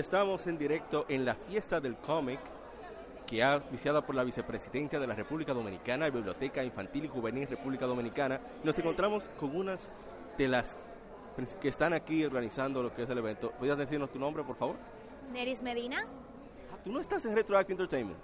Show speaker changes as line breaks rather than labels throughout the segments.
Estamos en directo en la fiesta del cómic que ha viciada por la vicepresidencia de la República Dominicana Biblioteca Infantil y Juvenil República Dominicana. Nos encontramos con unas de las que están aquí organizando lo que es el evento. ¿Podrías decirnos tu nombre, por favor?
Neris Medina.
Ah, ¿Tú no estás en Retroact Entertainment?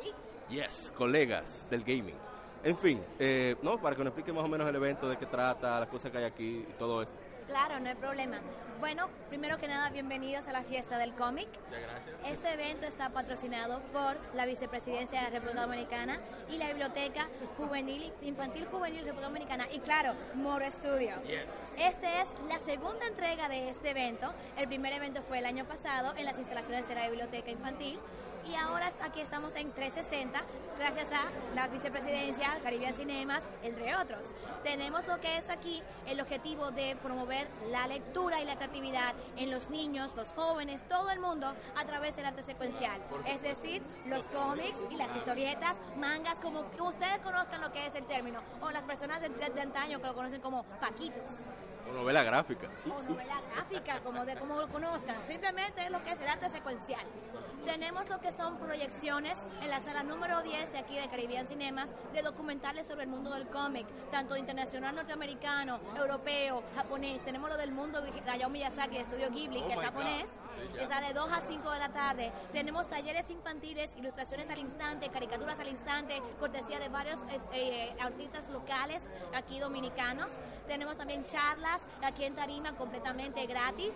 Sí.
Yes, colegas del gaming. En fin, eh, no, para que nos explique más o menos el evento, de qué trata, las cosas que hay aquí y todo eso.
Claro, no hay problema. Bueno, primero que nada, bienvenidos a la fiesta del cómic.
Muchas gracias.
Este evento está patrocinado por la Vicepresidencia de la República Dominicana y la Biblioteca Juvenil, Infantil Juvenil República Dominicana y claro, More Studio.
Yes.
Esta es la segunda entrega de este evento. El primer evento fue el año pasado en las instalaciones de la Biblioteca Infantil y ahora aquí estamos en 360 gracias a la vicepresidencia, Caribbean Cinemas, entre otros. Tenemos lo que es aquí el objetivo de promover la lectura y la creatividad en los niños, los jóvenes, todo el mundo a través del arte secuencial. Es decir, los cómics y las historietas, mangas, como que ustedes conozcan lo que es el término, o las personas de, de antaño que lo conocen como paquitos
O novela gráfica.
o novela gráfica, como de como lo conozcan. Simplemente es lo que es el arte secuencial. Tenemos lo que son proyecciones en la sala número 10 de aquí de Caribbean Cinemas de documentales sobre el mundo del cómic, tanto internacional norteamericano, europeo, japonés. Tenemos lo del mundo de Hayao Miyazaki, de Estudio Ghibli,
Oh
que es japonés.
Sí,
que está de 2 a 5 de la tarde. Tenemos talleres infantiles, ilustraciones al instante, caricaturas al instante, cortesía de varios eh, eh, artistas locales aquí dominicanos. Tenemos también charlas aquí en Tarima completamente gratis.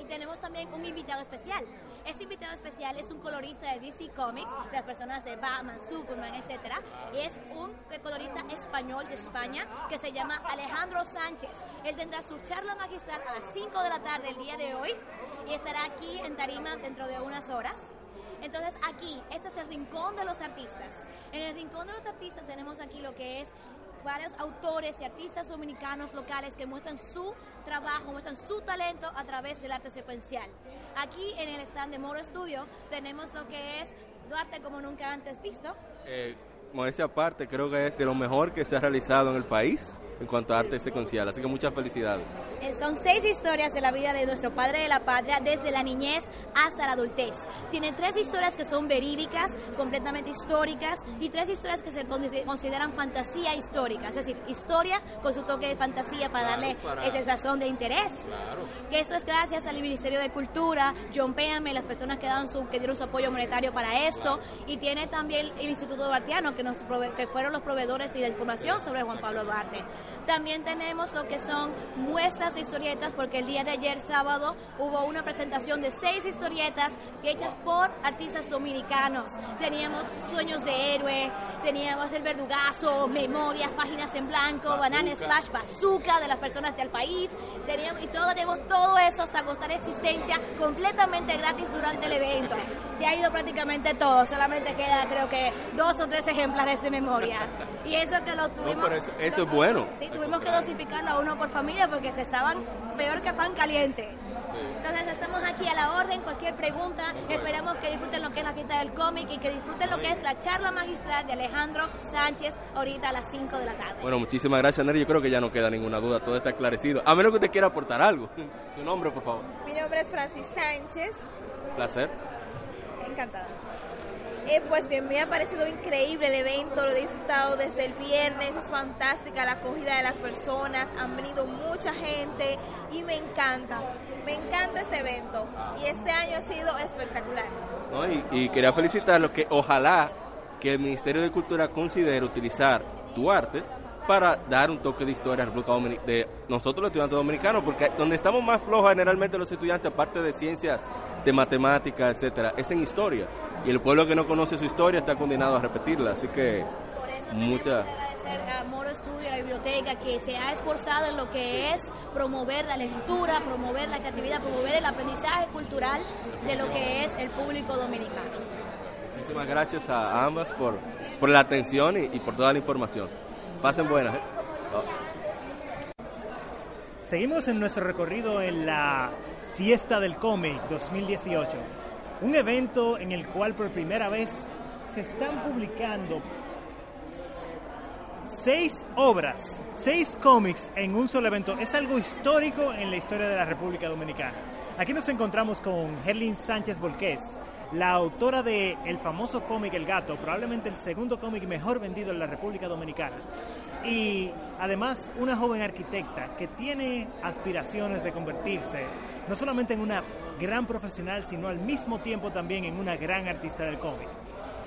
Y tenemos también un invitado especial. Ese invitado especial es un colorista de DC Comics, de las personas de Batman, Superman, etc. Es un colorista español de España que se llama Alejandro Sánchez. Él tendrá su charla magistral a las 5 de la tarde el día de hoy y estará aquí en Tarima dentro de unas horas. Entonces aquí, este es el rincón de los artistas. En el rincón de los artistas tenemos aquí lo que es varios autores y artistas dominicanos locales que muestran su trabajo, muestran su talento a través del arte secuencial. Aquí en el stand de Moro Studio tenemos lo que es Duarte como nunca antes visto.
Eh, modestia aparte, creo que es de lo mejor que se ha realizado en el país en cuanto a arte secuencial. Así que muchas felicidades.
Eh, Son seis historias de la vida de nuestro padre de la patria, desde la niñez hasta la adultez. Tiene tres historias que son verídicas, completamente históricas, y tres historias que se con- consideran fantasía histórica, es decir, historia con su toque de fantasía para
Claro,
darle
para-
ese sazón de interés.
Claro.
Que eso es gracias al Ministerio de Cultura, John Péame, las personas que, dan su, que dieron su apoyo monetario para esto, y tiene también el Instituto Duartiano, que, nos prove- que fueron los proveedores de la información sobre Juan Pablo Duarte. También tenemos lo que son muestras de historietas, porque el día de ayer, sábado, hubo una presentación de seis historietas hechas por artistas dominicanos. Teníamos Sueños de Héroe, teníamos El Verdugazo, Memorias, Páginas en Blanco, Banana Splash, Bazooka de las personas del país, teníamos, y todo, tenemos todo eso hasta costar existencia completamente gratis durante el evento. Se ha ido prácticamente todo, solamente queda creo que dos o tres ejemplares de memoria. Y eso que lo tuvimos...
pero eso- eso es bueno.
Sí, tuvimos que dosificarlo a uno por familia porque se estaban peor que pan caliente. Entonces estamos aquí a la orden, cualquier pregunta, esperamos que disfruten lo que es la fiesta del cómic y que disfruten lo que es la charla magistral de Alejandro Sánchez ahorita a las 5 de la tarde.
Bueno, muchísimas gracias, Nery. Yo creo que ya no queda ninguna duda, todo está esclarecido. A menos que usted quiera aportar algo. Su nombre, por favor.
Mi nombre es Francis Sánchez,
Placer.
Encantada. Eh, pues bien, me ha parecido increíble el evento, lo he disfrutado desde el viernes, es fantástica la acogida de las personas, han venido mucha gente y me encanta, me encanta este evento y este año ha sido espectacular.
Y, y quería felicitarlo que ojalá que el Ministerio de Cultura considere utilizar tu arte para dar un toque de historia a República Domini- de nosotros los estudiantes dominicanos, porque donde estamos más flojos generalmente los estudiantes, aparte de ciencias, de matemáticas, etcétera, es en historia. Y el pueblo que no conoce su historia está condenado a repetirla, así que
Por eso
mucha-
tenemos que agradecer agradecer a Moro Estudio, a la biblioteca, que se ha esforzado en lo que es promover la lectura, promover la creatividad, promover el aprendizaje cultural de lo que es el público dominicano.
Muchísimas gracias a ambas por, por la atención y, y por toda la información. Pasen buenas. ¿eh? Oh.
Seguimos en nuestro recorrido en la Fiesta del Cómic 2018, un evento en el cual por primera vez se están publicando seis obras, seis cómics en un solo evento. Es algo histórico en la historia de la República Dominicana. Aquí nos encontramos con Herlin Sánchez Volqués, la autora de el famoso cómic El Gato, probablemente el segundo cómic mejor vendido en la República Dominicana. Y además una joven arquitecta que tiene aspiraciones de convertirse no solamente en una gran profesional, sino al mismo tiempo también en una gran artista del cómic.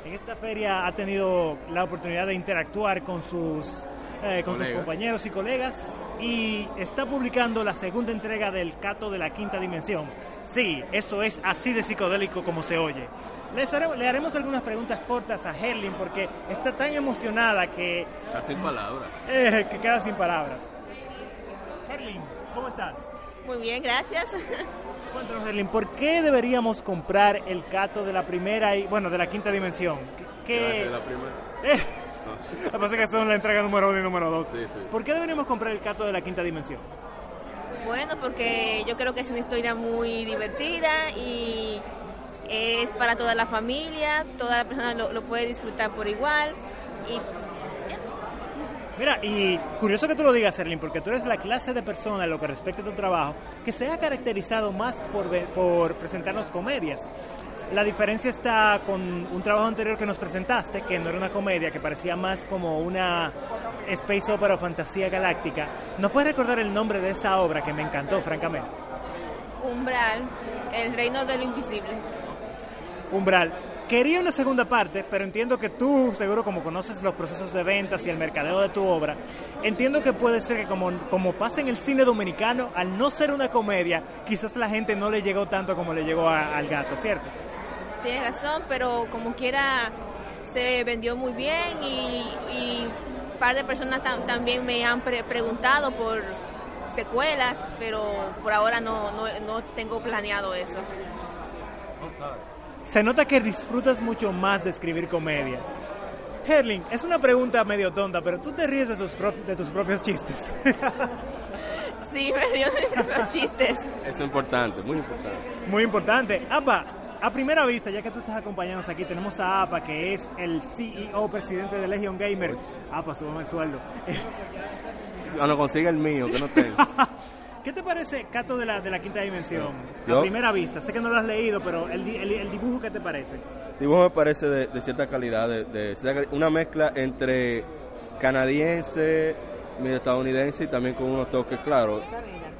En esta feria ha tenido la oportunidad de interactuar con sus, eh, con sus
Colegas.
compañeros y colegas y está publicando la segunda entrega del Cato de la Quinta Dimensión. Sí, eso es así de psicodélico como se oye. Les haremos- le haremos algunas preguntas cortas a Herlin porque está tan emocionada que,
Está sin palabras.
eh, que queda sin palabras. Herlin, ¿cómo estás?
Muy bien, gracias.
Cuéntanos, Herlin, ¿por qué deberíamos comprar el Cato de la primera y, bueno, de la quinta dimensión? ¿Qué, qué-
la primera.
Eh, lo que pasa es que son la entrega número uno y número dos.
Sí, sí.
¿Por qué deberíamos comprar el Cato de la quinta dimensión?
Bueno, porque yo creo que es una historia muy divertida y es para toda la familia, toda la persona lo, lo puede disfrutar por igual y.
Mira, y curioso que tú lo digas, Erlin, porque tú eres la clase de persona en lo que respecta a tu trabajo que se ha caracterizado más por, por presentarnos comedias. La diferencia está con un trabajo anterior que nos presentaste, que no era una comedia, que parecía más como una space opera o fantasía galáctica. ¿No puedes recordar el nombre de esa obra que me encantó, francamente?
Umbral, el reino de lo invisible.
Umbral. Quería una segunda parte, pero entiendo que tú, seguro como conoces los procesos de ventas y el mercadeo de tu obra, entiendo que puede ser que como, como pasa en el cine dominicano, al no ser una comedia, quizás la gente no le llegó tanto como le llegó a- al gato, ¿cierto?
Tienes razón, pero como quiera se vendió muy bien y, y un par de personas tam- también me han pre- preguntado por secuelas, pero por ahora no, no, no tengo planeado eso.
Se nota que disfrutas mucho más de escribir comedia. Herling, es una pregunta medio tonta, pero tú te ríes de tus, prop- de tus propios chistes.
Sí, me dio de los chistes.
Eso es importante, muy importante.
Muy importante. Apa, a primera vista, ya que tú estás acompañándonos aquí, tenemos a Apa, que es el CEO, presidente de Legion Gamer. Apa, súbame el sueldo.
Cuando consiga el mío, que no tengo.
¿Qué te parece, Cato, de la, de la quinta dimensión?
Yo-
A primera vista, sé que no lo has leído, pero el, el- el dibujo, ¿qué te parece?
El dibujo me parece de, de cierta calidad, de, de una mezcla entre canadiense, medio estadounidense y también con unos toques claros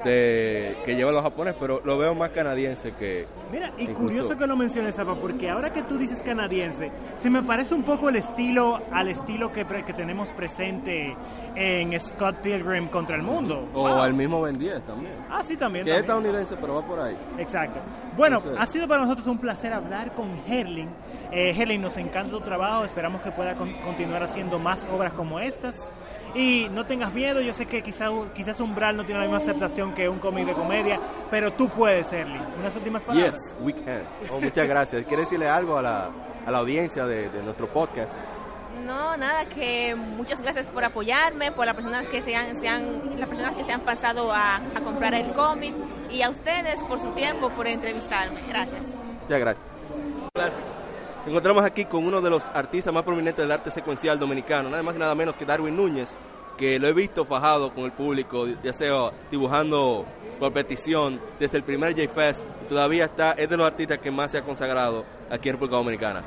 de que lleva los japoneses, pero lo veo más canadiense que
Mira, y
Incluso-
curioso que lo menciones, Apa, porque ahora que tú dices canadiense, se me parece un poco el estilo al estilo que, que tenemos presente en Scott Pilgrim contra el mundo.
o
Wow.
el mismo Ben 10 también.
Ah, sí, también.
Que es
también.
estadounidense, pero va por ahí.
Exacto. Bueno,
Entonces-
ha sido para nosotros un placer hablar con Herling. Eh, Herling, nos encanta tu trabajo, esperamos que pueda con- continuar haciendo más obras como estas. Y no tengas miedo, yo sé que quizá, quizás Umbral no tiene la misma aceptación que un cómic de comedia, pero tú puedes, Herling. Unas últimas palabras.
Yes, we can. Oh, muchas gracias. ¿Quiere decirle algo a la, a la audiencia de, de nuestro podcast?
No, nada, que muchas gracias por apoyarme, por las personas que se han, se han- las personas que se han pasado a, a comprar el cómic y a ustedes por su tiempo, por entrevistarme. Gracias.
Muchas gracias. Encontramos aquí con uno de los artistas más prominentes del arte secuencial dominicano, nada más y nada menos que Darwin Núñez, que lo he visto fajado con el público, ya sea dibujando por petición desde el primer J-Fest, todavía está, es de los artistas que más se ha consagrado aquí en República Dominicana.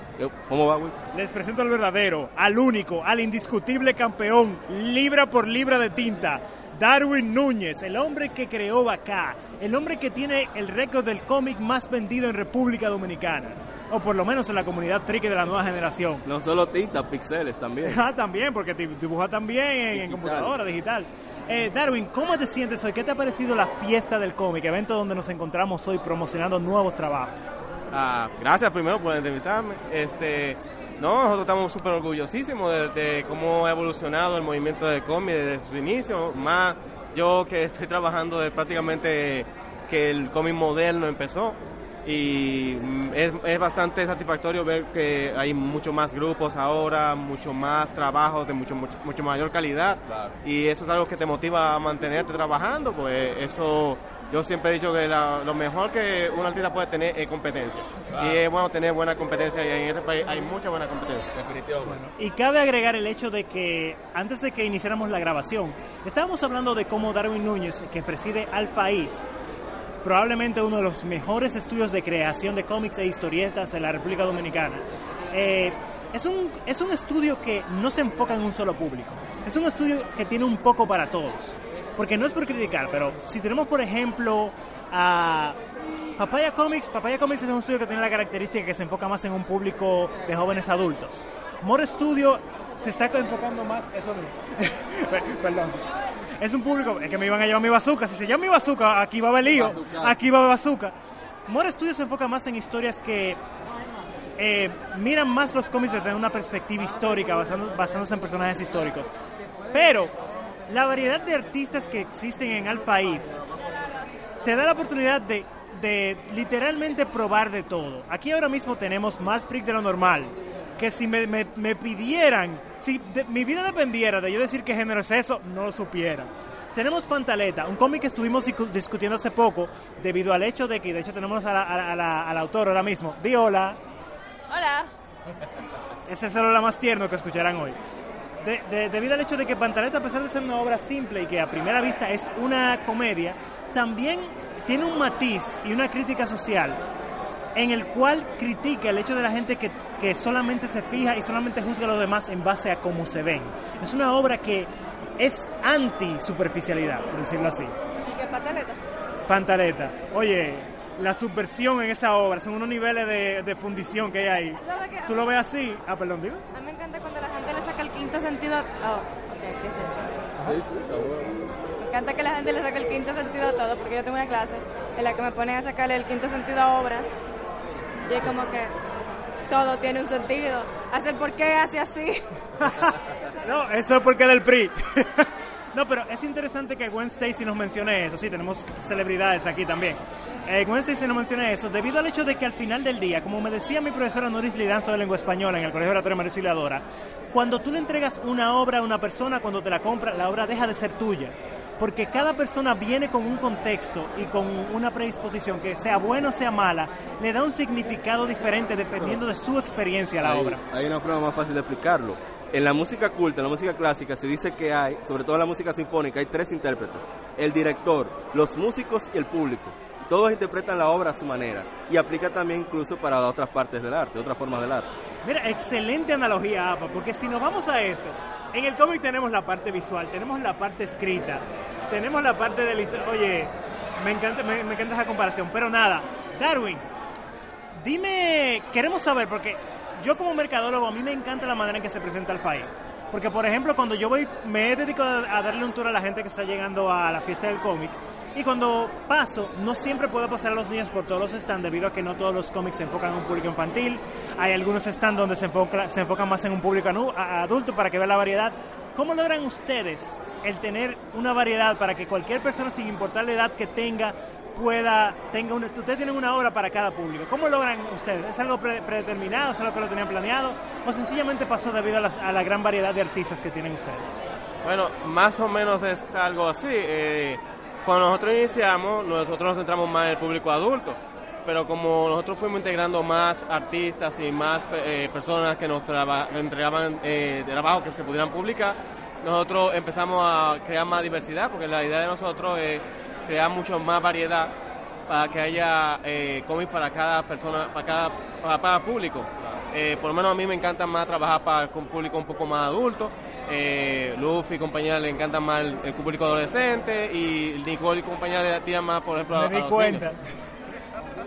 ¿Cómo va, Will?
Les presento al verdadero, al único, al indiscutible campeón, libra por libra de tinta, Darwin Núñez, el hombre que creó Bacá, el hombre que tiene el récord del cómic más vendido en República Dominicana, o por lo menos en la comunidad friki de la nueva generación.
No solo tinta, pixeles también.
Ah, también, porque dibuja también en, en
Digital.
computadora, digital. Eh, Darwin, ¿cómo te sientes hoy? ¿Qué te ha parecido la fiesta del cómic, evento donde nos encontramos hoy promocionando nuevos trabajos?
Ah, gracias primero por invitarme. Este, No, nosotros estamos súper orgullosísimos de, de, cómo ha evolucionado el movimiento de cómic desde su inicio. Más yo que estoy trabajando de prácticamente que el cómic moderno empezó y mm, es, es, bastante satisfactorio ver que hay mucho más grupos ahora, mucho más trabajos de mucho, mucho, mucho mayor calidad claro. y eso es algo que te motiva a mantenerte trabajando, pues eso yo siempre he dicho que la, lo mejor que un artista puede tener es competencia y es bueno tener buena competencia y en este país hay mucha buena competencia.
Definitivamente.
Bueno, y cabe agregar el hecho de que antes de que iniciáramos la grabación, estábamos hablando de cómo Darwin Núñez, que preside Alfa I, probablemente uno de los mejores estudios de creación de cómics e historietas en la República Dominicana. Eh, es, un, es un estudio que no se enfoca en un solo público. Es un estudio que tiene un poco para todos. Porque no es por criticar, pero si tenemos, por ejemplo, a Papaya Comics, Papaya Comics es un estudio que tiene la característica que se enfoca más en un público de jóvenes adultos. More Studio se está enfocando más, eso no. Perdón. Es un público, es que me iban a llevar mi bazooka. Si se llama mi bazooka, aquí va a haber lío. Aquí va a haber bazooka. More Studio se enfoca más en historias que eh, miran más los cómics desde una perspectiva histórica, basando, basándose en personajes históricos. Pero la variedad de artistas que existen en Eve te da la oportunidad de, literalmente probar de todo. Aquí ahora mismo tenemos más freak de lo normal que si me, pidieran, si mi vida dependiera de yo decir qué género es eso, no lo supiera. Tenemos Pantaleta, un cómic que estuvimos discutiendo hace poco debido al hecho de que, de hecho, tenemos a la, ahora mismo. Di hola. Este es el hola más tierno que escucharán hoy. De, de, debido al hecho de que Pantaleta, a pesar de ser una obra simple y que a primera vista es una comedia, también tiene un matiz y una crítica social en el cual critica el hecho de la gente que, que, solamente se fija y solamente juzga a los demás en base a cómo se ven. Es una obra que es anti-superficialidad, por decirlo así.
¿Y qué pantaleta?
Pantaleta. Oye, la subversión en esa obra, son unos niveles de, de fundición que hay ahí.
Que,
¿Tú lo ves así? Ah, perdón, digo.
A mí me encanta cuando la gente le saca el quinto sentido. Oh, ok, ¿qué es esto?
Sí, sí, está bueno.
Me encanta que la gente le saque el quinto sentido a todo, porque yo tengo una clase en la que me ponen a sacarle el quinto sentido a obras y es como que todo tiene un sentido. Hace por qué hace así.
no, eso es porque del PRI. no, pero es interesante que Gwen Stacy nos mencione eso. Sí, tenemos celebridades aquí también. Eh, Gwen Stacy nos menciona eso debido al hecho de que al final del día, como me decía mi profesora Noris Liranzo de lengua española en el Colegio Oratorio María Auxiliadora, cuando tú le entregas una obra a una persona, cuando te la compra, la obra deja de ser tuya porque cada persona viene con un contexto y con una predisposición que sea buena o sea mala, le da un significado diferente dependiendo de su experiencia a la
hay,
obra.
Hay una prueba más fácil de explicarlo. En la música culta, en la música clásica, se dice que hay, sobre todo en la música sinfónica, hay tres intérpretes. El director, los músicos y el público. Todos interpretan la obra a su manera y aplica también incluso para otras partes del arte, otras formas del arte.
Mira, excelente analogía, Apa, porque si nos vamos a esto, en el cómic tenemos la parte visual, tenemos la parte escrita, tenemos la parte de. Oye, me encanta, me, me, encanta esa comparación, pero nada, Darwin, dime, queremos saber, porque yo como mercadólogo, a mí me encanta la manera en que se presenta el país. Porque, por ejemplo, cuando yo voy, me he dedicado a darle un tour a la gente que está llegando a la fiesta del cómic. Y cuando paso, no siempre puedo pasar a los niños por todos los stands debido a que no todos los cómics se enfocan en un público infantil. Hay algunos stands donde se, enfoca, se enfocan más en un público adulto para que vea la variedad. ¿Cómo logran ustedes el tener una variedad para que cualquier persona, sin importar la edad que tenga, pueda, tenga una, ustedes tienen una obra para cada público. ¿Cómo logran ustedes? ¿Es algo pre predeterminado? ¿Es algo que lo tenían planeado? ¿O sencillamente pasó debido a, la gran variedad de artistas que tienen ustedes?
Bueno, más o menos es algo así. Eh, cuando nosotros iniciamos, nosotros nos centramos más en el público adulto, pero como nosotros fuimos integrando más artistas y más eh, personas que nos entregaban eh, trabajo que se pudieran publicar, nosotros empezamos a crear más diversidad, porque la idea de nosotros es crear mucho más variedad para que haya eh, cómics para cada persona, para cada, para, para público. Eh, por lo menos a mí me encanta más trabajar para un público un poco más adulto. Eh, Luffy y compañía le encanta más el, el, público adolescente y Nicole y compañía le tiran más, por ejemplo,
me
a,
di
a los
cuenta.
niños.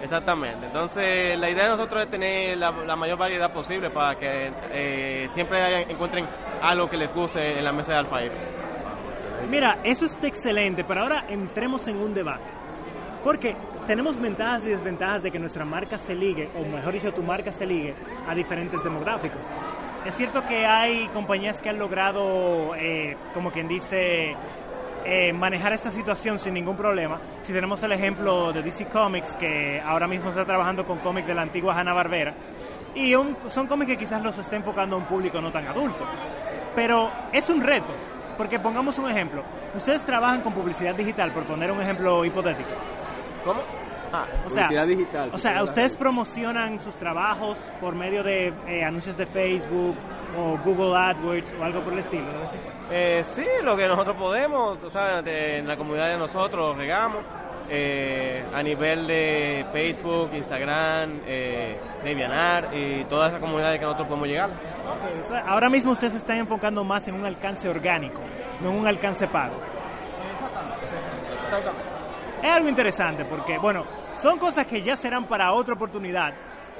Exactamente. Entonces, la idea de nosotros es tener la, la mayor variedad posible para que eh, siempre haya, encuentren algo que les guste en la mesa de Alfa
Mira, eso está excelente, pero ahora entremos en un debate. Porque tenemos ventajas y desventajas de que nuestra marca se ligue, o mejor dicho, tu marca se ligue a diferentes demográficos. Es cierto que hay compañías que han logrado, eh, como quien dice, eh, manejar esta situación sin ningún problema. Si tenemos el ejemplo de DC Comics, que ahora mismo está trabajando con cómics de la antigua Hanna-Barbera, y son cómics que quizás los está enfocando a un público no tan adulto. Pero es un reto, porque pongamos un ejemplo. Ustedes trabajan con publicidad digital, por poner un ejemplo hipotético.
¿Cómo? Ah,
O sea,
publicidad digital.
O sea, ustedes promocionan sus trabajos por medio de eh, anuncios de Facebook o Google AdWords o algo por el estilo. ¿no? Sí.
Eh, sí, lo que nosotros podemos, sabes, de- en la comunidad de nosotros regamos. eh, a nivel de Facebook, Instagram, eh, DeviantArt y todas esas comunidades que nosotros podemos llegar.
O sea, ahora mismo ustedes se están enfocando más en un alcance orgánico, no en un alcance pago. Es algo interesante porque, bueno, son cosas que ya serán para otra oportunidad.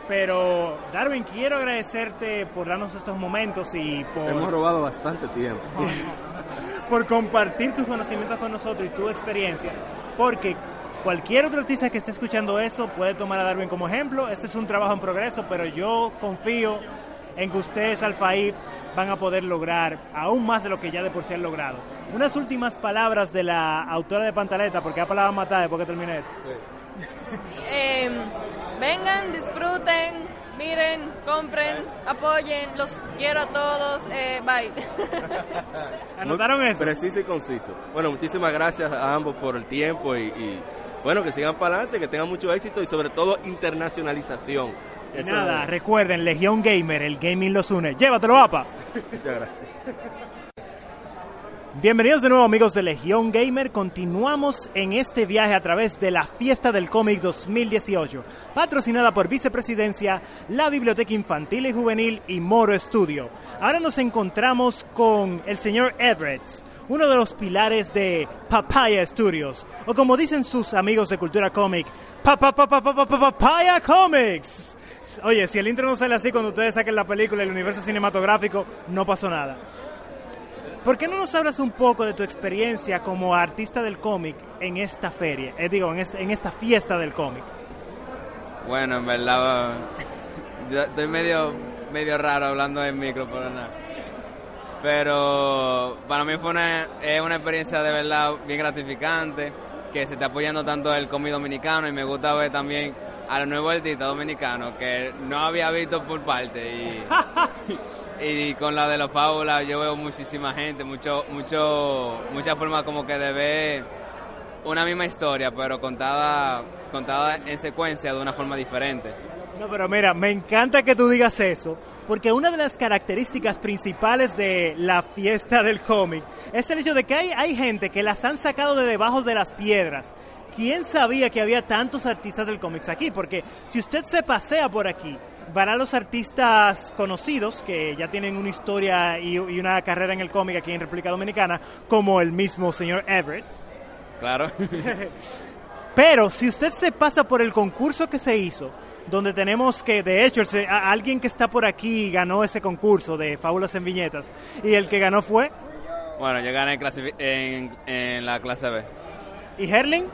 Pero, Darwin, quiero agradecerte por darnos estos momentos y por...
Hemos robado bastante tiempo.
por compartir tus conocimientos con nosotros y tu experiencia, porque cualquier otro artista que esté escuchando eso puede tomar a Darwin como ejemplo. Este es un trabajo en progreso, pero yo confío en que ustedes, Alfaí, van a poder lograr aún más de lo que ya de por sí han logrado. Unas últimas palabras de la autora de Pantaleta, porque ya palabra matar después que termine esto.
Eh, vengan, disfruten, miren, compren, apoyen, los quiero a todos, eh, bye.
¿Anotaron eso?
Preciso y conciso. Bueno, muchísimas gracias a ambos por el tiempo y, y, bueno, que sigan para adelante, que tengan mucho éxito y sobre todo internacionalización. Eso
nada,
es.
recuerden, Legión Gamer, el gaming los une. Llévatelo, apa.
Muchas gracias.
Bienvenidos de nuevo amigos de Legión Gamer, continuamos en este viaje a través de la Fiesta del Cómic 2018, patrocinada por Vicepresidencia, la Biblioteca Infantil y Juvenil y Moro Studio. Ahora nos encontramos con el señor Everett, uno de los pilares de Papaya Studios, o como dicen sus amigos de Cultura Cómic, pa, pa, pa, pa, pa, pa, pa- Papaya Comics. Oye, si el intro no sale así cuando ustedes saquen la película el universo cinematográfico, no pasó nada. ¿Por qué no nos hablas un poco de tu experiencia como artista del cómic en esta feria? Eh, digo, en, es- en esta fiesta del cómic.
Bueno, en verdad, estoy medio, medio raro hablando en micro, pero nada. Pero para mí fue una, es una experiencia de verdad bien gratificante, que se está apoyando tanto el cómic dominicano y me gusta ver también a los nuevos artistas dominicanos que no había visto por parte y, y con la de los fábulas yo veo muchísima gente, mucho, mucho, mucha forma como que de ver una misma historia, pero contada, contada en secuencia de una forma diferente.
No, pero mira, me encanta que tú digas eso, porque una de las características principales de la fiesta del cómic es el hecho de que hay, hay gente que las han sacado de debajo de las piedras. ¿Quién sabía que había tantos artistas del cómics aquí? Porque si usted se pasea por aquí, verá los artistas conocidos que ya tienen una historia y, y una carrera en el cómic aquí en República Dominicana, como el mismo señor Everett.
Claro.
Pero si usted se pasa por el concurso que se hizo, donde tenemos que, de hecho, el se- a- alguien que está por aquí ganó ese concurso de Fábulas en Viñetas, y el que ganó fue,
Bueno, yo gané en, en la clase B.
¿y Herling?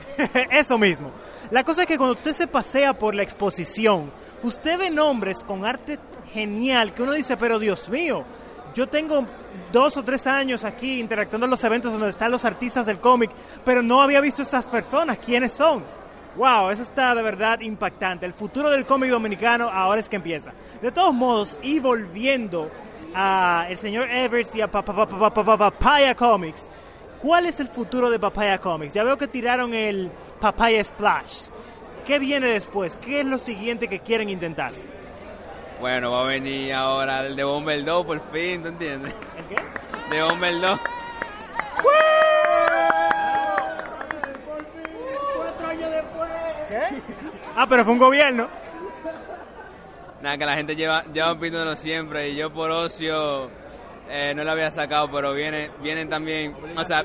Eso mismo. La cosa es que cuando usted se pasea por la exposición, usted ve nombres con arte genial que uno dice, pero Dios mío, yo tengo dos o tres años aquí interactuando en los eventos donde están los artistas del cómic, pero no había visto estas personas. ¿Quiénes son? Wow, eso está de verdad impactante. El futuro del cómic dominicano ahora es que empieza. De todos modos, y volviendo a el señor Evers y a Pa- Pa- Pa- Pa- Pa- Pa- Papaya Comics, ¿cuál es el futuro de Papaya Comics? Ya veo que tiraron el Papaya Splash. ¿Qué viene después? ¿Qué es lo siguiente que quieren intentar?
Bueno, va a venir ahora el de Bomber 2 por fin, ¿tú entiendes?
¿El qué?
De Bomber 2.
¿Qué? Ah, pero fue un gobierno.
Nada, que la gente lleva, lleva pidiéndolo siempre y yo por ocio eh, no lo había sacado, pero viene, vienen también, o sea,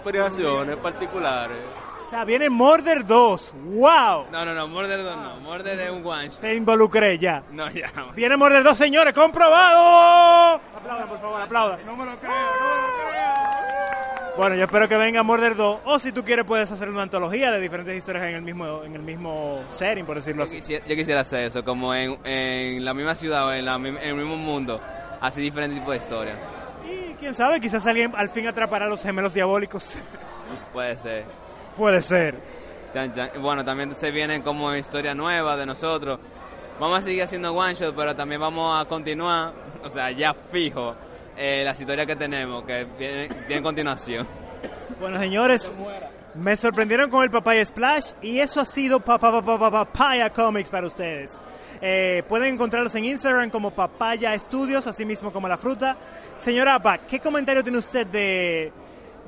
Operaciones particulares.
O sea, viene Murder 2. ¡Wow!
no, no, no, Murder 2 no, Murder es un one shot.
Te involucré ya.
No, ya.
Viene Murder 2, señores, comprobado. Aplaudan, por favor, aplaudan. No me lo creo, no me lo creo. Bueno, yo espero que venga Murder 2, o si tú quieres puedes hacer una antología de diferentes historias en el mismo, en el mismo setting, por decirlo
Yo
así.
quisiera, yo quisiera hacer eso, como en, en la misma ciudad o en, la en el mismo mundo, así diferentes tipos de historias.
Y quién sabe, quizás alguien al fin atrapará a los gemelos diabólicos.
Puede ser.
Puede ser.
Chan, chan. Bueno, también se vienen como historia nueva de nosotros. Vamos a seguir haciendo one shot, pero también vamos a continuar, o sea, ya fijo, eh, las historias que tenemos, que vienen, a continuación.
Bueno, señores, me sorprendieron con el Papaya Splash y eso ha sido pa- pa- pa- pa- pa- Papaya Comics para ustedes. Eh, pueden encontrarlos en Instagram como Papaya Studios, así mismo como la fruta. Señora Apa, ¿qué comentario tiene usted de,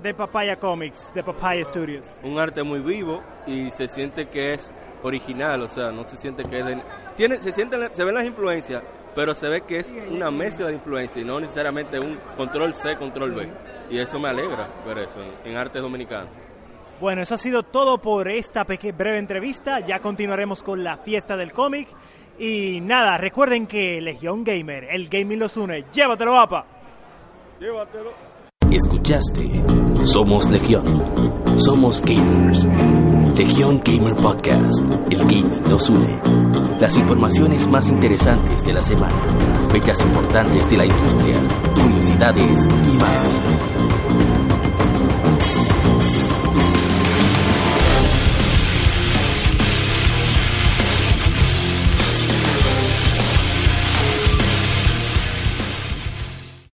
de Papaya Comics, de Papaya Studios?
un arte muy vivo y se siente que es original, o sea, no se siente que es de- tiene se sienten se ven las influencias, pero se ve que es una mezcla de influencias y no necesariamente un control C, control B. Y eso me alegra ver eso en, en arte dominicano.
Bueno, eso ha sido todo por esta breve entrevista. Ya continuaremos con la fiesta del cómic. Y nada, recuerden que Legión Gamer, el gaming los une. Llévatelo, Apa.
Llévatelo.
Escuchaste Somos Legión. Somos gamers. Legión Gamer Podcast. El gaming nos une. Las informaciones más interesantes de la semana. Fechas importantes de la industria. Curiosidades y más.